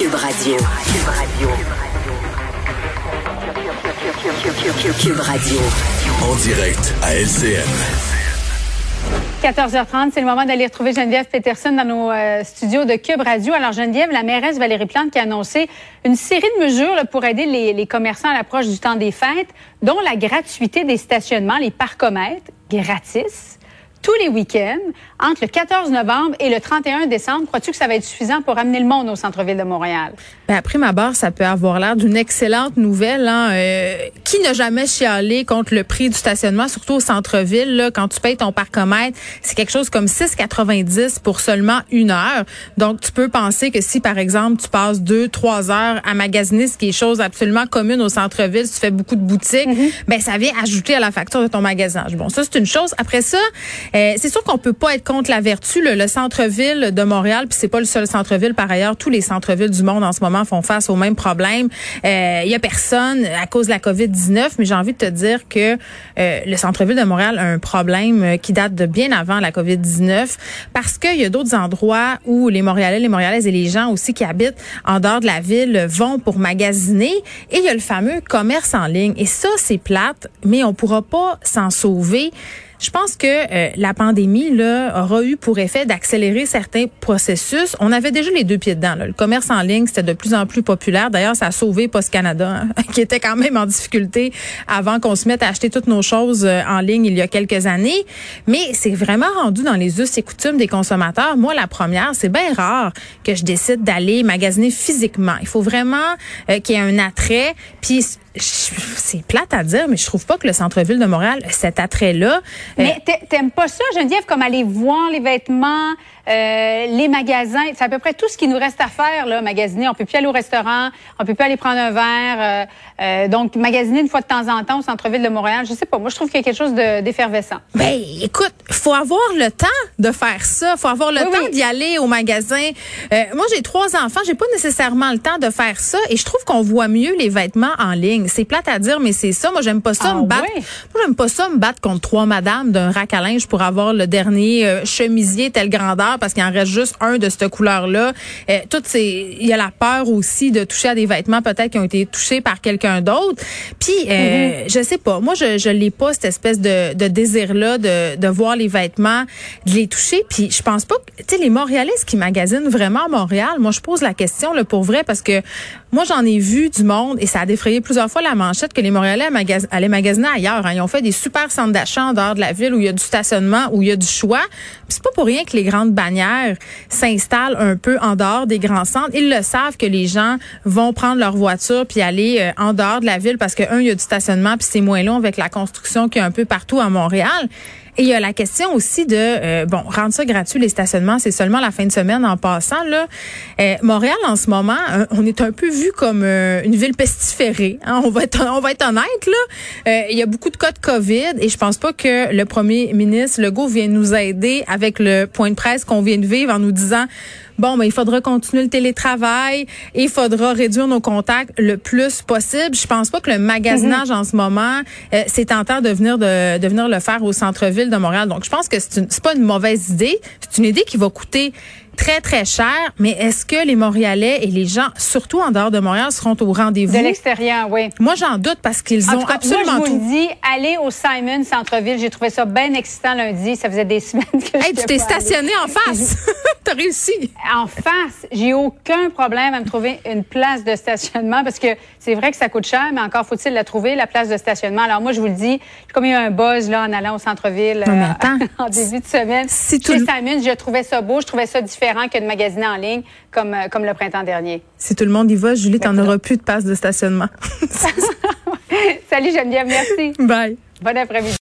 Cube Radio. Cube Radio. Cube Radio. En direct à LCN. 14h30, c'est le moment d'aller retrouver Geneviève Peterson dans nos euh, studios de Cube Radio. Alors Geneviève, la mairesse Valérie Plante qui a annoncé une série de mesures là, pour aider les, les commerçants à l'approche du temps des fêtes, dont la gratuité des stationnements, les parcomètres, gratis tous les week-ends entre le 14 novembre et le 31 décembre. Crois-tu que ça va être suffisant pour amener le monde au centre-ville de Montréal? Ben, après ma barre, ça peut avoir l'air d'une excellente nouvelle. Hein? Euh, qui n'a jamais chialé contre le prix du stationnement, surtout au centre-ville, là, quand tu payes ton parcomètre, c'est quelque chose comme 6,90 pour seulement une heure. Donc, tu peux penser que si, par exemple, tu passes deux, trois heures à magasiner, ce qui est chose absolument commune au centre-ville, si tu fais beaucoup de boutiques, ben ça vient ajouter à la facture de ton magasinage. Bon, ça, c'est une chose. Après ça, euh, c'est sûr qu'on peut pas être contre la vertu. là. Le centre-ville de Montréal, puis c'est pas le seul centre-ville par ailleurs. Tous les centres-villes du monde en ce moment font face au même problème. Il y a personne à cause de la COVID-19, mais j'ai envie de te dire que euh, le centre-ville de Montréal a un problème euh, qui date de bien avant la COVID-19 parce qu'il y a d'autres endroits où les Montréalais, les Montréalaises et les gens aussi qui habitent en dehors de la ville vont pour magasiner. Et il y a le fameux commerce en ligne. Et ça, c'est plate, mais on pourra pas s'en sauver. Je pense que euh, la pandémie là aura eu pour effet d'accélérer certains processus. On avait déjà les deux pieds dedans. là. Le commerce en ligne, c'était de plus en plus populaire. D'ailleurs, ça a sauvé Post Canada, hein, qui était quand même en difficulté avant qu'on se mette à acheter toutes nos choses euh, en ligne il y a quelques années. Mais c'est vraiment rendu dans les us et coutumes des consommateurs. Moi, la première, c'est bien rare que je décide d'aller magasiner physiquement. Il faut vraiment euh, qu'il y ait un attrait. Puis c'est plate à dire, mais je trouve pas que le centre-ville de Montréal cet attrait-là. Mais t'a- t'aimes pas ça, Geneviève, comme aller voir les vêtements, euh, les magasins? C'est à peu près tout ce qui nous reste à faire, là, magasiner. On peut plus aller au restaurant, on peut plus aller prendre un verre. euh, euh, donc, magasiner une fois de temps en temps au centre-ville de Montréal, je sais pas. Moi, je trouve qu'il y a quelque chose de- d'effervescent. Ben, écoute, faut avoir le temps de faire ça. Faut avoir le Oui, temps oui. d'y aller au magasin. Euh, moi, j'ai trois enfants. J'ai pas nécessairement le temps de faire ça. Et je trouve qu'on voit mieux les vêtements en ligne. C'est plate à dire, mais c'est ça. Moi, j'aime pas ça Ah me battre. oui? Moi, j'aime pas ça me battre contre trois madames d'un rack à linge pour avoir le dernier euh, chemisier telle grandeur parce qu'il en reste juste un de cette couleur-là. Euh, toutes ces, il y a la peur aussi de toucher à des vêtements peut-être qui ont été touchés par quelqu'un d'autre. Puis, euh, je sais pas. Moi, je, je l'ai pas cette espèce de, de désir-là de, de voir les vêtements, de les toucher. Puis, je pense pas que, tu sais, les Montréalais qui magasinent vraiment à Montréal. Moi, je pose la question là pour vrai parce que moi, j'en ai vu du monde et ça a défrayé plusieurs fois la manchette que les Montréalais magas- allaient magasiner ailleurs. hein. Ils ont fait des super centres d'achat en dehors de la ville où il y a du stationnement, où il y a du choix. C'est pas pour rien que les grandes bannières s'installent un peu en dehors des grands centres. Ils le savent que les gens vont prendre leur voiture puis aller euh, en dehors de la ville parce que un, il y a du stationnement puis c'est moins long avec la construction qu'il y a un peu partout à Montréal. Et il y a la question aussi de euh, bon rendre ça gratuit les stationnements, c'est seulement la fin de semaine en passant là. Euh, Montréal en ce moment, euh, on est un peu vu comme euh, une ville pestiférée. hein. On va être on va être honnête là. Euh, il y a beaucoup de cas de Covid et je pense pas que le premier ministre Legault vienne nous aider avec le point de presse qu'on vient de vivre en nous disant Bon, mais il faudra continuer le télétravail et il faudra réduire nos contacts le plus possible. Je pense pas que le magasinage en ce moment, euh, c'est tentant de venir de, de venir le faire au centre-ville de Montréal. Donc, je pense que c'est pas une mauvaise idée. C'est une idée qui va coûter très, très cher. Mais est-ce que les Montréalais et les gens, surtout en dehors de Montréal, seront au rendez-vous? De l'extérieur, oui. Moi, j'en doute parce qu'ils ont cas, absolument moi, je vous tout. le dis, aller au Simon Centre-Ville, j'ai trouvé ça bien excitant lundi. Ça faisait des semaines que Hey, je tu t'es stationné en face. T'as réussi. En face, j'ai aucun problème à me trouver une place de stationnement parce que c'est vrai que ça coûte cher, mais encore faut-il la trouver, la place de stationnement. Alors moi, je vous le dis, j'ai comme eu un buzz là en allant au centre-ville euh, en début de semaine. Si Chez je trouvais ça beau, je trouvais ça différent que de magasiner en ligne comme, euh, comme le printemps dernier. Si tout le monde y va, Julie, t'en auras plus de passe de stationnement. Salut Geneviève, merci. Bye. Bon après-midi.